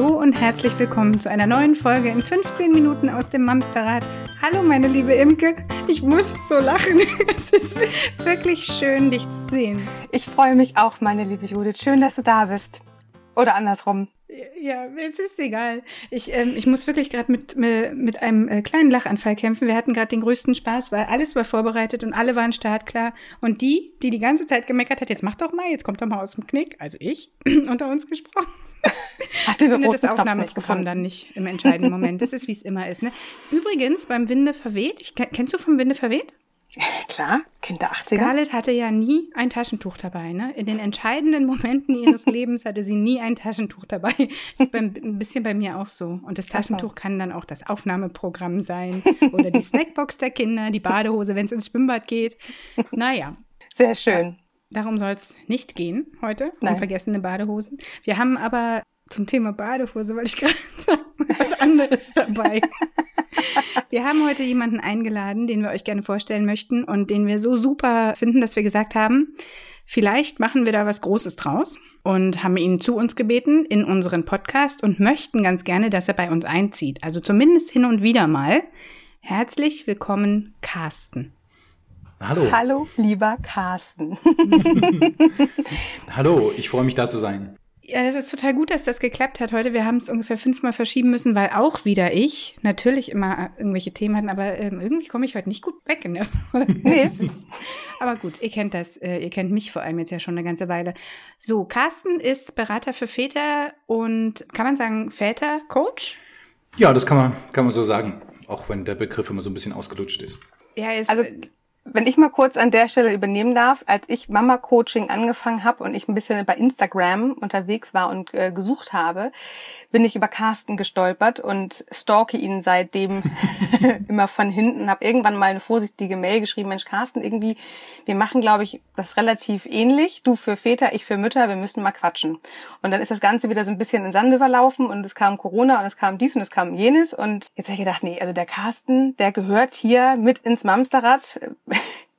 Hallo und herzlich willkommen zu einer neuen Folge in 15 Minuten aus dem Mamsterrad. Hallo meine liebe Imke, ich muss so lachen. Es ist wirklich schön, dich zu sehen. Ich freue mich auch, meine liebe Judith. Schön, dass du da bist. Oder andersrum. Ja, es ist egal. Ich, ähm, ich muss wirklich gerade mit, mit einem äh, kleinen Lachanfall kämpfen. Wir hatten gerade den größten Spaß, weil alles war vorbereitet und alle waren startklar. Und die, die die ganze Zeit gemeckert hat, jetzt mach doch mal, jetzt kommt doch mal aus dem Knick, also ich, unter uns gesprochen. Hatte ich finde das Aufnahmeprogramm dann nicht im entscheidenden Moment. Das ist, wie es immer ist. Ne? Übrigens, beim Winde verweht, ich, kennst du vom Winde verweht? Klar, Kind der 80er. Scarlett hatte ja nie ein Taschentuch dabei. Ne? In den entscheidenden Momenten ihres Lebens hatte sie nie ein Taschentuch dabei. Das ist beim, ein bisschen bei mir auch so. Und das Taschentuch kann dann auch das Aufnahmeprogramm sein oder die Snackbox der Kinder, die Badehose, wenn es ins Schwimmbad geht. Naja. Sehr schön. Darum soll es nicht gehen heute, um vergessene Badehosen. Wir haben aber zum Thema Badehose, weil ich gerade sagen, was anderes dabei. wir haben heute jemanden eingeladen, den wir euch gerne vorstellen möchten und den wir so super finden, dass wir gesagt haben, vielleicht machen wir da was Großes draus und haben ihn zu uns gebeten in unseren Podcast und möchten ganz gerne, dass er bei uns einzieht. Also zumindest hin und wieder mal. Herzlich willkommen, Carsten. Hallo. Hallo, lieber Carsten. Hallo, ich freue mich da zu sein. Ja, das ist total gut, dass das geklappt hat heute. Wir haben es ungefähr fünfmal verschieben müssen, weil auch wieder ich natürlich immer irgendwelche Themen hatten, aber ähm, irgendwie komme ich heute nicht gut weg in der Folge. Nee. aber gut, ihr kennt das, äh, ihr kennt mich vor allem jetzt ja schon eine ganze Weile. So, Carsten ist Berater für Väter und kann man sagen Väter-Coach? Ja, das kann man, kann man so sagen, auch wenn der Begriff immer so ein bisschen ausgelutscht ist. Ja, ist, also wenn ich mal kurz an der Stelle übernehmen darf, als ich Mama-Coaching angefangen habe und ich ein bisschen bei Instagram unterwegs war und äh, gesucht habe, bin ich über Carsten gestolpert und stalke ihn seitdem immer von hinten. Habe irgendwann mal eine vorsichtige Mail geschrieben, Mensch Carsten, irgendwie, wir machen, glaube ich, das relativ ähnlich. Du für Väter, ich für Mütter, wir müssen mal quatschen. Und dann ist das Ganze wieder so ein bisschen in Sand überlaufen und es kam Corona und es kam dies und es kam jenes. Und jetzt habe ich gedacht, nee, also der Carsten, der gehört hier mit ins Mamsterrad.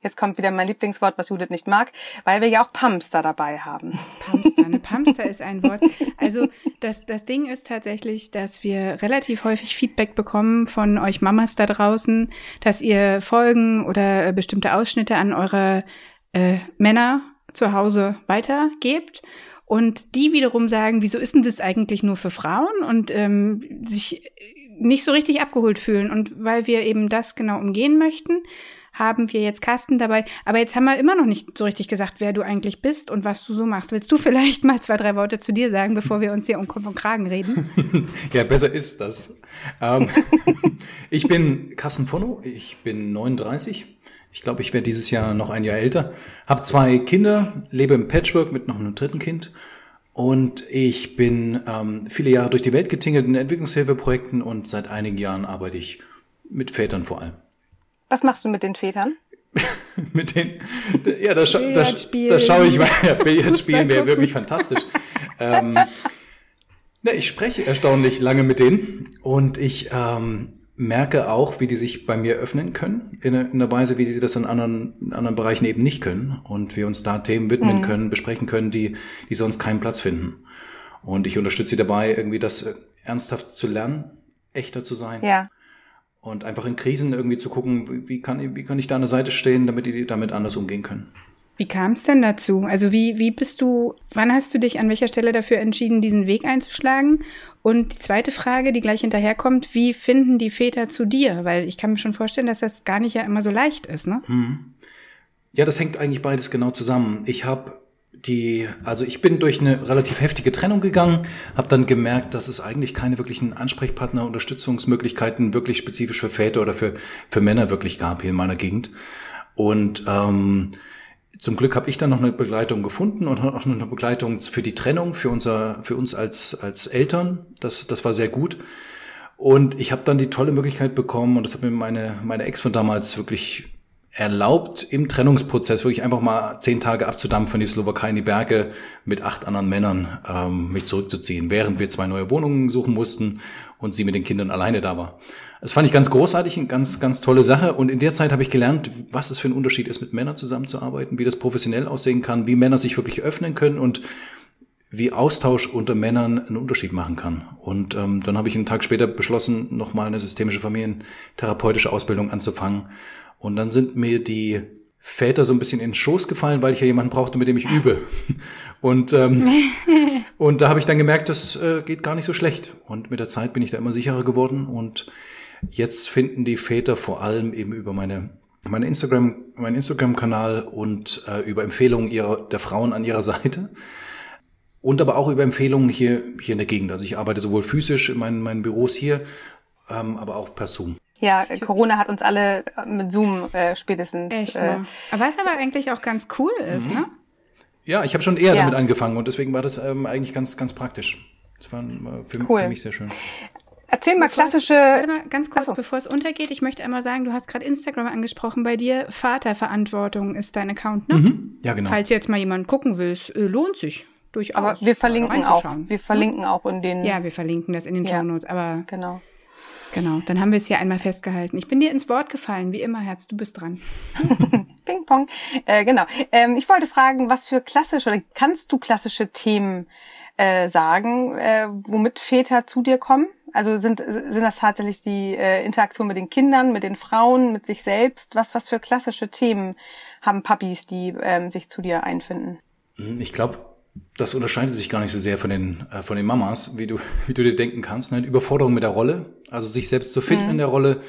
Jetzt kommt wieder mein Lieblingswort, was Judith nicht mag, weil wir ja auch Pamster dabei haben. Pamster, ne? Pamster ist ein Wort. Also das, das Ding ist tatsächlich, dass wir relativ häufig Feedback bekommen von euch Mamas da draußen, dass ihr Folgen oder äh, bestimmte Ausschnitte an eure äh, Männer zu Hause weitergebt. Und die wiederum sagen, wieso ist denn das eigentlich nur für Frauen? Und ähm, sich nicht so richtig abgeholt fühlen. Und weil wir eben das genau umgehen möchten, haben wir jetzt Carsten dabei. Aber jetzt haben wir immer noch nicht so richtig gesagt, wer du eigentlich bist und was du so machst. Willst du vielleicht mal zwei, drei Worte zu dir sagen, bevor wir uns hier um Kopf und Kragen reden? ja, besser ist das. Ähm, ich bin Carsten Fono, ich bin 39. Ich glaube, ich werde dieses Jahr noch ein Jahr älter. Habe zwei Kinder, lebe im Patchwork mit noch einem dritten Kind. Und ich bin ähm, viele Jahre durch die Welt getingelt in Entwicklungshilfeprojekten und seit einigen Jahren arbeite ich mit Vätern vor allem. Was machst du mit den Vätern? mit den, ja, da, scha da, da schaue ich weiter. Billard spielen wäre wirklich fantastisch. ähm, na, ich spreche erstaunlich lange mit denen und ich ähm, merke auch, wie die sich bei mir öffnen können, in, in einer Weise, wie sie das in anderen, in anderen Bereichen eben nicht können und wir uns da Themen widmen mhm. können, besprechen können, die, die sonst keinen Platz finden. Und ich unterstütze sie dabei, irgendwie das ernsthaft zu lernen, echter zu sein. Ja und einfach in Krisen irgendwie zu gucken, wie kann, wie kann ich da an der Seite stehen, damit die damit anders umgehen können. Wie kam es denn dazu? Also wie, wie bist du, wann hast du dich an welcher Stelle dafür entschieden, diesen Weg einzuschlagen? Und die zweite Frage, die gleich hinterherkommt, wie finden die Väter zu dir? Weil ich kann mir schon vorstellen, dass das gar nicht ja immer so leicht ist, ne? Hm. Ja, das hängt eigentlich beides genau zusammen. Ich habe die, also ich bin durch eine relativ heftige Trennung gegangen, habe dann gemerkt, dass es eigentlich keine wirklichen Ansprechpartner, Unterstützungsmöglichkeiten wirklich spezifisch für Väter oder für, für Männer wirklich gab hier in meiner Gegend. Und ähm, zum Glück habe ich dann noch eine Begleitung gefunden und auch noch eine Begleitung für die Trennung, für unser, für uns als, als Eltern. Das, das war sehr gut. Und ich habe dann die tolle Möglichkeit bekommen, und das hat mir meine, meine Ex von damals wirklich erlaubt, im Trennungsprozess wirklich einfach mal zehn Tage abzudampfen in die Slowakei in die Berge mit acht anderen Männern ähm, mich zurückzuziehen, während wir zwei neue Wohnungen suchen mussten und sie mit den Kindern alleine da war. Das fand ich ganz großartig, eine ganz, ganz tolle Sache. Und in der Zeit habe ich gelernt, was es für ein Unterschied ist, mit Männern zusammenzuarbeiten, wie das professionell aussehen kann, wie Männer sich wirklich öffnen können und wie Austausch unter Männern einen Unterschied machen kann. Und ähm, dann habe ich einen Tag später beschlossen, nochmal eine systemische familientherapeutische Ausbildung anzufangen. Und dann sind mir die Väter so ein bisschen in den Schoß gefallen, weil ich ja jemanden brauchte, mit dem ich übe. Und, ähm, und da habe ich dann gemerkt, das äh, geht gar nicht so schlecht. Und mit der Zeit bin ich da immer sicherer geworden. Und jetzt finden die Väter vor allem eben über meine meine Instagram, mein Instagram-Kanal und äh, über Empfehlungen ihrer, der Frauen an ihrer Seite und aber auch über Empfehlungen hier, hier in der Gegend. Also ich arbeite sowohl physisch in meinen, meinen Büros hier, ähm, aber auch per Zoom. Ja, Corona hat uns alle mit Zoom äh, spätestens. Echt, äh, ne? Aber was aber eigentlich auch ganz cool ist, mhm. ne? Ja, ich habe schon eher ja. damit angefangen und deswegen war das ähm, eigentlich ganz, ganz praktisch. Das war für, cool. für mich sehr schön. Erzähl mal klassische. warte mal, ganz kurz, so. bevor es untergeht, ich möchte einmal sagen, du hast gerade Instagram angesprochen. Bei dir Vaterverantwortung ist dein Account, ne? Mhm. Ja, genau. Falls jetzt mal jemand gucken will, es äh, lohnt sich durchaus. Aber wir verlinken auch. Wir verlinken auch in den. Ja, wir verlinken das in den ja. Show Notes. Aber genau. Genau, dann haben wir es hier einmal festgehalten. Ich bin dir ins Wort gefallen, wie immer, Herz, du bist dran. Ping Pong. Äh, genau. Ähm, ich wollte fragen, was für klassische oder kannst du klassische Themen äh, sagen, äh, womit Väter zu dir kommen? Also sind, sind das tatsächlich die äh, Interaktion mit den Kindern, mit den Frauen, mit sich selbst? Was, was für klassische Themen haben Puppies, die ähm, sich zu dir einfinden? Hm, ich glaube, das unterscheidet sich gar nicht so sehr von den, äh, von den Mamas, wie du, wie du dir denken kannst. Ne? Überforderung mit der Rolle, also sich selbst zu finden mhm. in der Rolle.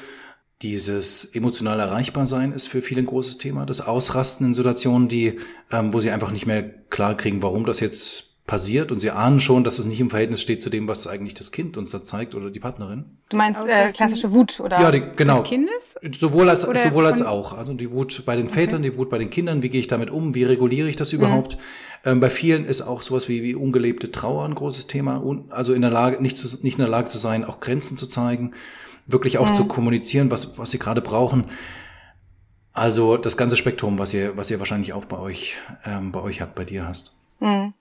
Dieses emotional erreichbar sein ist für viele ein großes Thema. Das Ausrasten in Situationen, die, ähm, wo sie einfach nicht mehr klar kriegen, warum das jetzt passiert und sie ahnen schon, dass es nicht im Verhältnis steht zu dem, was eigentlich das Kind uns da zeigt oder die Partnerin. Du meinst äh, klassische Wut oder? Ja, die, genau. Des Kindes? Sowohl als oder sowohl als auch. Also die Wut bei den Vätern, okay. die Wut bei den Kindern. Wie gehe ich damit um? Wie reguliere ich das überhaupt? Mhm. Ähm, bei vielen ist auch sowas wie, wie ungelebte Trauer ein großes Thema. Also in der Lage, nicht, zu, nicht in der Lage zu sein, auch Grenzen zu zeigen, wirklich auch mhm. zu kommunizieren, was was sie gerade brauchen. Also das ganze Spektrum, was ihr was ihr wahrscheinlich auch bei euch ähm, bei euch habt, bei dir hast. Mhm.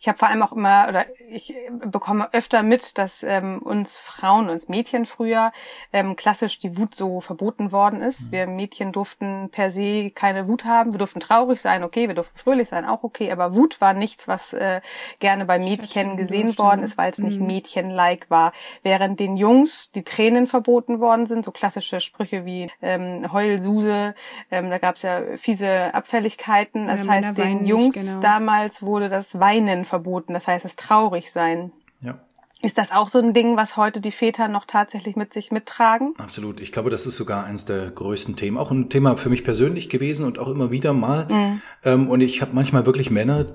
Ich habe vor allem auch immer, oder ich bekomme öfter mit, dass ähm, uns Frauen, uns Mädchen früher ähm, klassisch die Wut so verboten worden ist. Mhm. Wir Mädchen durften per se keine Wut haben. Wir durften traurig sein, okay, wir durften fröhlich sein, auch okay. Aber Wut war nichts, was äh, gerne bei Mädchen gesehen durfte. worden ist, weil es nicht mhm. Mädchen-like war. Während den Jungs die Tränen verboten worden sind, so klassische Sprüche wie ähm, Heulsuse, ähm, da gab es ja fiese Abfälligkeiten. Das ja, heißt, den Jungs genau. damals wurde das Weinen verboten, das heißt das Traurigsein. Ja. Ist das auch so ein Ding, was heute die Väter noch tatsächlich mit sich mittragen? Absolut. Ich glaube, das ist sogar eines der größten Themen. Auch ein Thema für mich persönlich gewesen und auch immer wieder mal. Mhm. Ähm, und ich habe manchmal wirklich Männer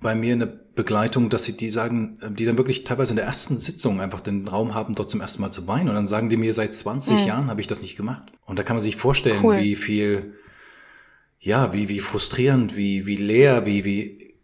bei mir in der Begleitung, dass sie die sagen, ähm, die dann wirklich teilweise in der ersten Sitzung einfach den Raum haben, dort zum ersten Mal zu weinen. Und dann sagen die mir, seit 20 mhm. Jahren habe ich das nicht gemacht. Und da kann man sich vorstellen, cool. wie viel, ja, wie, wie frustrierend, wie, wie leer, wie, wie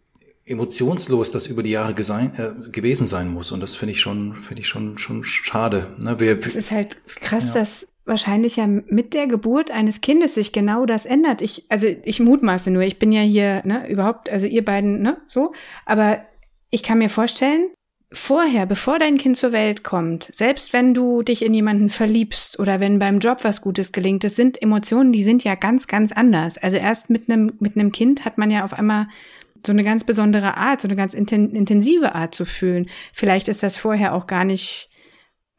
emotionslos das über die Jahre gesein, äh, gewesen sein muss. Und das finde ich schon, finde ich schon, schon schade. Ne? Wir, es ist halt krass, ja. dass wahrscheinlich ja mit der Geburt eines Kindes sich genau das ändert. Ich, also ich mutmaße nur, ich bin ja hier, ne, überhaupt, also ihr beiden, ne, so, aber ich kann mir vorstellen, vorher, bevor dein Kind zur Welt kommt, selbst wenn du dich in jemanden verliebst oder wenn beim Job was Gutes gelingt, das sind Emotionen, die sind ja ganz, ganz anders. Also erst mit einem, mit einem Kind hat man ja auf einmal so eine ganz besondere Art, so eine ganz intensive Art zu fühlen. Vielleicht ist das vorher auch gar nicht,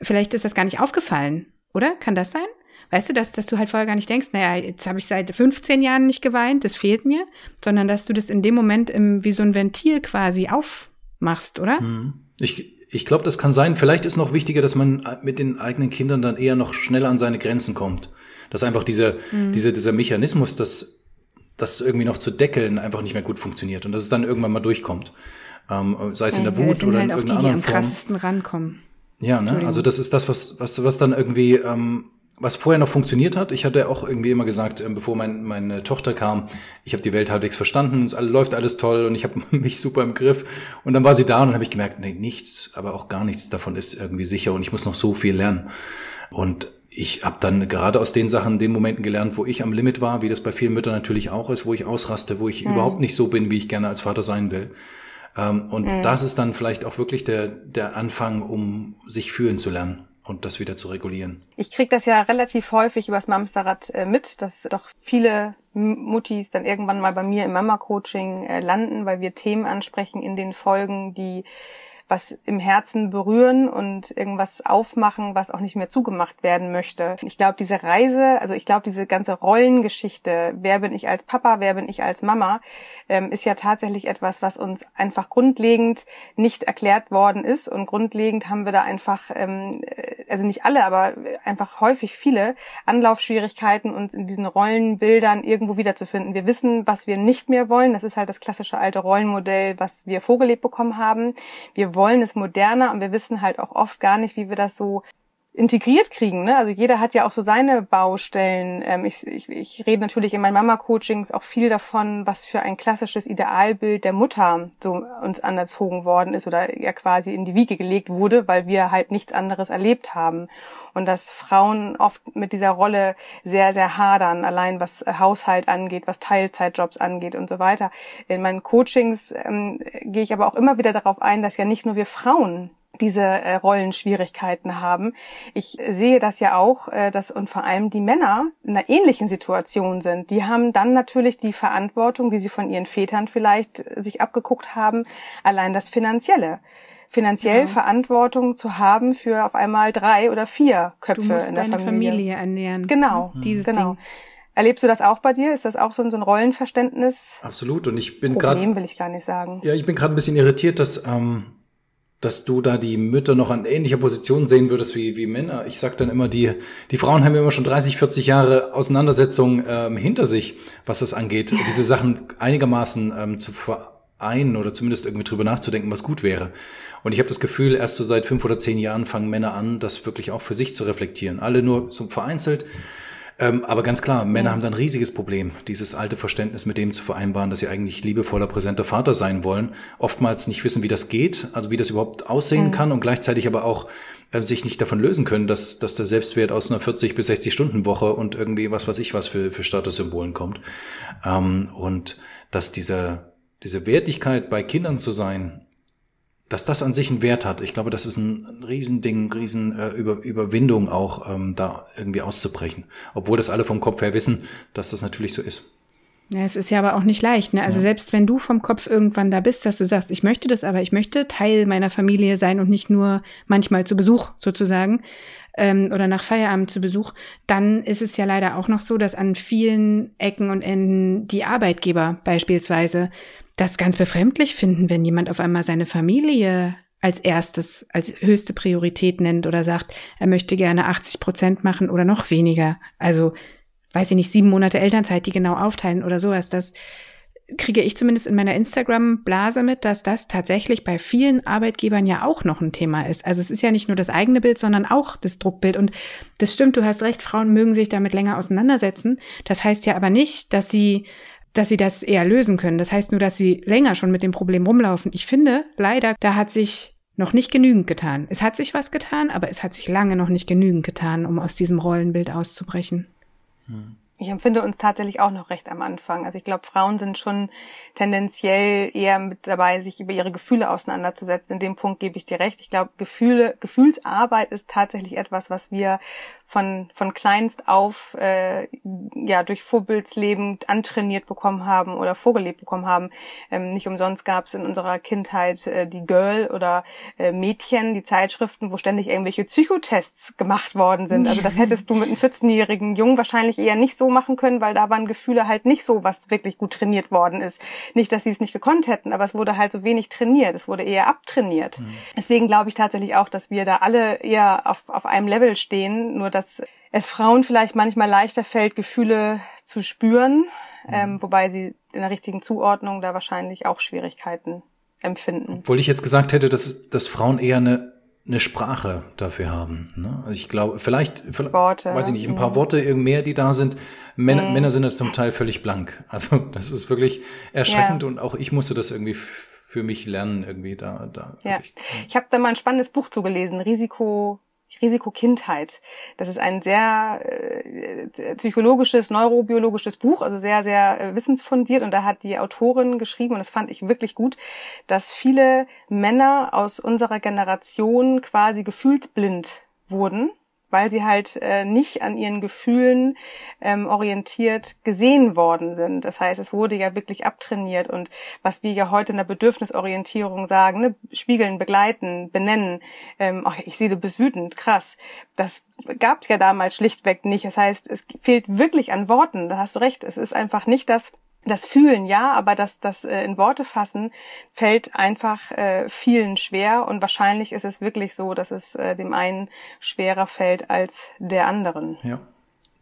vielleicht ist das gar nicht aufgefallen, oder? Kann das sein? Weißt du, dass, dass du halt vorher gar nicht denkst, naja, jetzt habe ich seit 15 Jahren nicht geweint, das fehlt mir, sondern dass du das in dem Moment im, wie so ein Ventil quasi aufmachst, oder? Hm. Ich, ich glaube, das kann sein. Vielleicht ist noch wichtiger, dass man mit den eigenen Kindern dann eher noch schneller an seine Grenzen kommt. Dass einfach dieser, mhm. dieser, dieser Mechanismus, dass das irgendwie noch zu deckeln einfach nicht mehr gut funktioniert und dass es dann irgendwann mal durchkommt. Ähm, sei es in der Wut oder halt in irgendeiner anderen die am Form. krassesten rankommen. Ja, ne? Also das ist das, was, was, was dann irgendwie, ähm, was vorher noch funktioniert hat. Ich hatte auch irgendwie immer gesagt, ähm, bevor mein, meine Tochter kam, ich habe die Welt halbwegs verstanden, es läuft alles toll und ich habe mich super im Griff. Und dann war sie da und dann habe ich gemerkt, nee, nichts, aber auch gar nichts davon ist irgendwie sicher und ich muss noch so viel lernen. Und ich habe dann gerade aus den Sachen, den Momenten gelernt, wo ich am Limit war, wie das bei vielen Müttern natürlich auch ist, wo ich ausraste, wo ich mhm. überhaupt nicht so bin, wie ich gerne als Vater sein will. Ähm, und mhm. das ist dann vielleicht auch wirklich der, der Anfang, um sich fühlen zu lernen. und das wieder zu regulieren. Ich kriege das ja relativ häufig übers Mamsterrad äh, mit, dass doch viele Muttis dann irgendwann mal bei mir im Mama-Coaching äh, landen, weil wir Themen ansprechen in den Folgen, die was im Herzen berühren und irgendwas aufmachen, was auch nicht mehr zugemacht werden möchte. Ich glaube, diese Reise, also ich glaube, diese ganze Rollengeschichte, wer bin ich als Papa, wer bin ich als Mama, ähm, ist ja tatsächlich etwas, was uns einfach grundlegend nicht erklärt worden ist. Und grundlegend haben wir da einfach, ähm, äh, also nicht alle, aber einfach häufig viele Anlaufschwierigkeiten, uns in diesen Rollenbildern irgendwo wiederzufinden. Wir wissen, was wir nicht mehr wollen. Das ist halt das klassische alte Rollenmodell, was wir vorgelebt bekommen haben. Wir wollen es moderner und wir wissen halt auch oft gar nicht, wie wir das so integriert kriegen. Ne? Also jeder hat ja auch so seine Baustellen. Ähm, ich, ich, ich rede natürlich in meinen Mama-Coachings auch viel davon, was für ein klassisches Idealbild der Mutter so uns anerzogen worden ist oder ja quasi in die Wiege gelegt wurde, weil wir halt nichts anderes erlebt haben. Und dass Frauen oft mit dieser Rolle sehr, sehr hadern, allein was Haushalt angeht, was Teilzeitjobs angeht und so weiter. In meinen Coachings ähm, gehe ich aber auch immer wieder darauf ein, dass ja nicht nur wir Frauen diese äh, Rollenschwierigkeiten haben. Ich sehe das ja auch, äh, dass und vor allem die Männer in einer ähnlichen Situation sind. Die haben dann natürlich die Verantwortung, wie sie von ihren Vätern vielleicht äh, sich abgeguckt haben, allein das Finanzielle. Finanziell ja. Verantwortung zu haben für auf einmal drei oder vier Köpfe du musst in der deine Familie. Familie ernähren. Genau, mhm. dieses genau. Ding. Erlebst du das auch bei dir? Ist das auch so ein, so ein Rollenverständnis? Absolut. Und ich bin gerade. Problem will ich gar nicht sagen. Ja, ich bin gerade ein bisschen irritiert, dass ähm, dass du da die Mütter noch an ähnlicher Position sehen würdest wie, wie Männer. Ich sag dann immer, die, die Frauen haben immer schon 30, 40 Jahre Auseinandersetzung ähm, hinter sich, was das angeht, diese Sachen einigermaßen ähm, zu vereinen oder zumindest irgendwie drüber nachzudenken, was gut wäre. Und ich habe das Gefühl, erst so seit fünf oder zehn Jahren fangen Männer an, das wirklich auch für sich zu reflektieren. Alle nur so vereinzelt. Ähm, aber ganz klar, Männer haben da ein riesiges Problem, dieses alte Verständnis mit dem zu vereinbaren, dass sie eigentlich liebevoller, präsenter Vater sein wollen. Oftmals nicht wissen, wie das geht, also wie das überhaupt aussehen mhm. kann und gleichzeitig aber auch äh, sich nicht davon lösen können, dass, dass der Selbstwert aus einer 40 bis 60 Stunden Woche und irgendwie was weiß ich was für, für Statussymbolen kommt. Ähm, und dass diese, diese Wertigkeit bei Kindern zu sein, dass das an sich einen Wert hat. Ich glaube, das ist ein Riesending, riesen äh, Über, Überwindung auch, ähm, da irgendwie auszubrechen. Obwohl das alle vom Kopf her wissen, dass das natürlich so ist. Ja, es ist ja aber auch nicht leicht. Ne? Also ja. selbst wenn du vom Kopf irgendwann da bist, dass du sagst, ich möchte das, aber ich möchte Teil meiner Familie sein und nicht nur manchmal zu Besuch sozusagen ähm, oder nach Feierabend zu Besuch, dann ist es ja leider auch noch so, dass an vielen Ecken und Enden die Arbeitgeber beispielsweise das ganz befremdlich finden, wenn jemand auf einmal seine Familie als erstes, als höchste Priorität nennt oder sagt, er möchte gerne 80 Prozent machen oder noch weniger. Also, weiß ich nicht, sieben Monate Elternzeit, die genau aufteilen oder sowas. Das kriege ich zumindest in meiner Instagram-Blase mit, dass das tatsächlich bei vielen Arbeitgebern ja auch noch ein Thema ist. Also es ist ja nicht nur das eigene Bild, sondern auch das Druckbild. Und das stimmt, du hast recht, Frauen mögen sich damit länger auseinandersetzen. Das heißt ja aber nicht, dass sie dass sie das eher lösen können. Das heißt nur, dass sie länger schon mit dem Problem rumlaufen. Ich finde, leider, da hat sich noch nicht genügend getan. Es hat sich was getan, aber es hat sich lange noch nicht genügend getan, um aus diesem Rollenbild auszubrechen. Hm. Ich empfinde uns tatsächlich auch noch recht am Anfang. Also ich glaube, Frauen sind schon tendenziell eher mit dabei, sich über ihre Gefühle auseinanderzusetzen. In dem Punkt gebe ich dir recht. Ich glaube, Gefühle, Gefühlsarbeit ist tatsächlich etwas, was wir von, von kleinst auf äh, ja durch Vorbildsleben antrainiert bekommen haben oder vorgelebt bekommen haben. Ähm, nicht umsonst gab es in unserer Kindheit äh, die Girl oder äh, Mädchen, die Zeitschriften, wo ständig irgendwelche Psychotests gemacht worden sind. Also das hättest du mit einem 14-jährigen Jungen wahrscheinlich eher nicht so machen können, weil da waren Gefühle halt nicht so, was wirklich gut trainiert worden ist. Nicht, dass sie es nicht gekonnt hätten, aber es wurde halt so wenig trainiert. Es wurde eher abtrainiert. Mhm. Deswegen glaube ich tatsächlich auch, dass wir da alle eher auf, auf einem Level stehen, nur dass es Frauen vielleicht manchmal leichter fällt, Gefühle zu spüren, mhm. ähm, wobei sie in der richtigen Zuordnung da wahrscheinlich auch Schwierigkeiten empfinden. Obwohl ich jetzt gesagt hätte, dass, dass Frauen eher eine, eine Sprache dafür haben. Ne? Also ich glaube, vielleicht, vielleicht Worte, weiß ich nicht, ein paar mhm. Worte mehr, die da sind. Männer, mhm. Männer sind da zum Teil völlig blank. Also das ist wirklich erschreckend ja. und auch ich musste das irgendwie für mich lernen, irgendwie da. da ja. Ich habe da mal ein spannendes Buch zugelesen, Risiko Risiko Kindheit. Das ist ein sehr äh, psychologisches, neurobiologisches Buch, also sehr, sehr äh, wissensfundiert. Und da hat die Autorin geschrieben, und das fand ich wirklich gut, dass viele Männer aus unserer Generation quasi gefühlsblind wurden weil sie halt äh, nicht an ihren Gefühlen ähm, orientiert gesehen worden sind. Das heißt, es wurde ja wirklich abtrainiert und was wir ja heute in der Bedürfnisorientierung sagen, ne, spiegeln, begleiten, benennen, ähm, ach, ich sehe, du bist wütend, krass, das gab es ja damals schlichtweg nicht. Das heißt, es fehlt wirklich an Worten, da hast du recht, es ist einfach nicht das, das Fühlen ja, aber das, das äh, in Worte fassen fällt einfach äh, vielen schwer und wahrscheinlich ist es wirklich so, dass es äh, dem einen schwerer fällt als der anderen. Ja.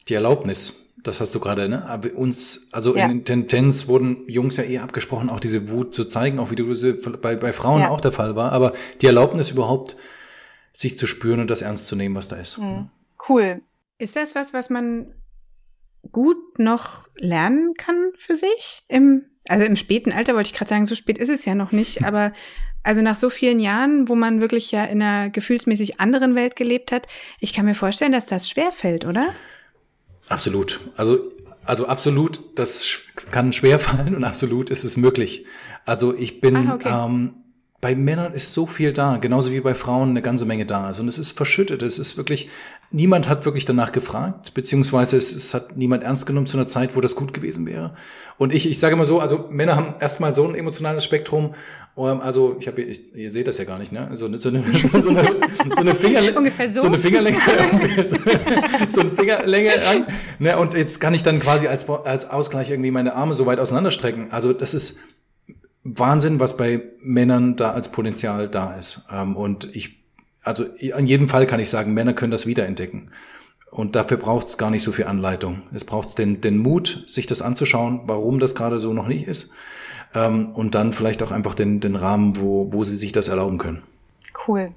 Die Erlaubnis, das hast du gerade, ne? Aber uns, also ja. in Tendenz wurden Jungs ja eher abgesprochen, auch diese Wut zu zeigen, auch wie du sie bei, bei Frauen ja. auch der Fall war. Aber die Erlaubnis überhaupt, sich zu spüren und das ernst zu nehmen, was da ist. Mhm. Cool. Ist das was, was man gut noch lernen kann für sich. Im, also im späten Alter wollte ich gerade sagen, so spät ist es ja noch nicht, aber also nach so vielen Jahren, wo man wirklich ja in einer gefühlsmäßig anderen Welt gelebt hat, ich kann mir vorstellen, dass das schwer fällt, oder? Absolut. Also also absolut, das kann schwer fallen und absolut ist es möglich. Also ich bin ah, okay. ähm, bei Männern ist so viel da, genauso wie bei Frauen eine ganze Menge da ist. Und es ist verschüttet. Es ist wirklich niemand hat wirklich danach gefragt, beziehungsweise es, es, hat niemand ernst genommen zu einer Zeit, wo das gut gewesen wäre. Und ich, ich sage mal so, also Männer haben erstmal so ein emotionales Spektrum. Ähm, also ich habe, ihr seht das ja gar nicht, ne? So eine, so eine, so eine, so eine Fingerlänge, so. so. eine Fingerlänge, so eine Fingerlänge an. Ne? Und jetzt kann ich dann quasi als, als Ausgleich irgendwie meine Arme so weit auseinanderstrecken. Also das ist Wahnsinn, was bei Männern da als Potenzial da ist. Ähm, und ich also in jedem Fall kann ich sagen, Männer können das wiederentdecken. Und dafür braucht es gar nicht so viel Anleitung. Es braucht den, den Mut, sich das anzuschauen, warum das gerade so noch nicht ist. Ähm, und dann vielleicht auch einfach den, den Rahmen, wo, wo sie sich das erlauben können. Cool.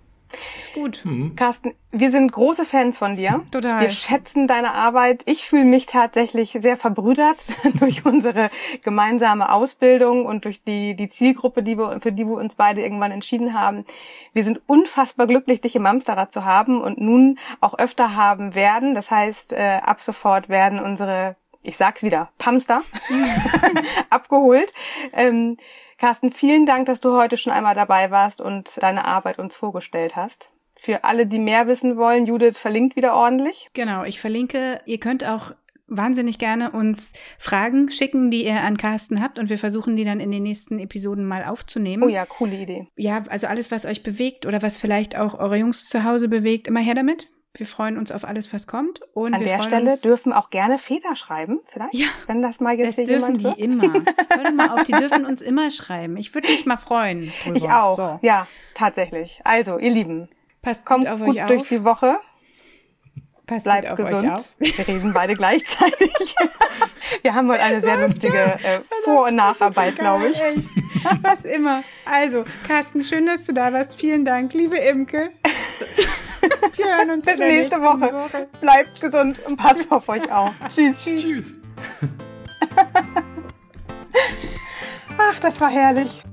Ist gut. Mhm. Carsten, wir sind große Fans von dir. Total. Wir schätzen deine Arbeit. Ich fühle mich tatsächlich sehr verbrüdert durch unsere gemeinsame Ausbildung und durch die, die Zielgruppe, die wir, für die wir uns beide irgendwann entschieden haben. Wir sind unfassbar glücklich, dich im Amsterrad zu haben und nun auch öfter haben werden. Das heißt, äh, ab sofort werden unsere, ich sag's wieder, Pamster abgeholt. Ähm, Carsten, vielen Dank, dass du heute schon einmal dabei warst und deine Arbeit uns vorgestellt hast. Für alle, die mehr wissen wollen, Judith verlinkt wieder ordentlich. Genau, ich verlinke. Ihr könnt auch wahnsinnig gerne uns Fragen schicken, die ihr an Carsten habt und wir versuchen die dann in den nächsten Episoden mal aufzunehmen. Oh ja, coole Idee. Ja, also alles, was euch bewegt oder was vielleicht auch eure Jungs zu Hause bewegt, immer her damit. Wir freuen uns auf alles, was kommt. Und An der Stelle dürfen auch gerne Väter schreiben, vielleicht, ja, wenn das mal jetzt das dürfen die immer. Hör mal auf, die dürfen uns immer schreiben. Ich würde mich mal freuen. Drüber. Ich auch. So. Ja, tatsächlich. Also, ihr Lieben, passt kommt gut, gut durch die Woche. Passt Bleibt gesund. Wir reden beide gleichzeitig. Wir haben heute eine sehr lustige äh, Vor- und Nacharbeit, glaube ich. Echt. Was immer. Also, Carsten, schön, dass du da warst. Vielen Dank, liebe Imke. Bis nächste Woche. Woche. Bleibt gesund und passt auf euch auf. Tschüss. Tschüss. Tschüss. Ach, das war herrlich.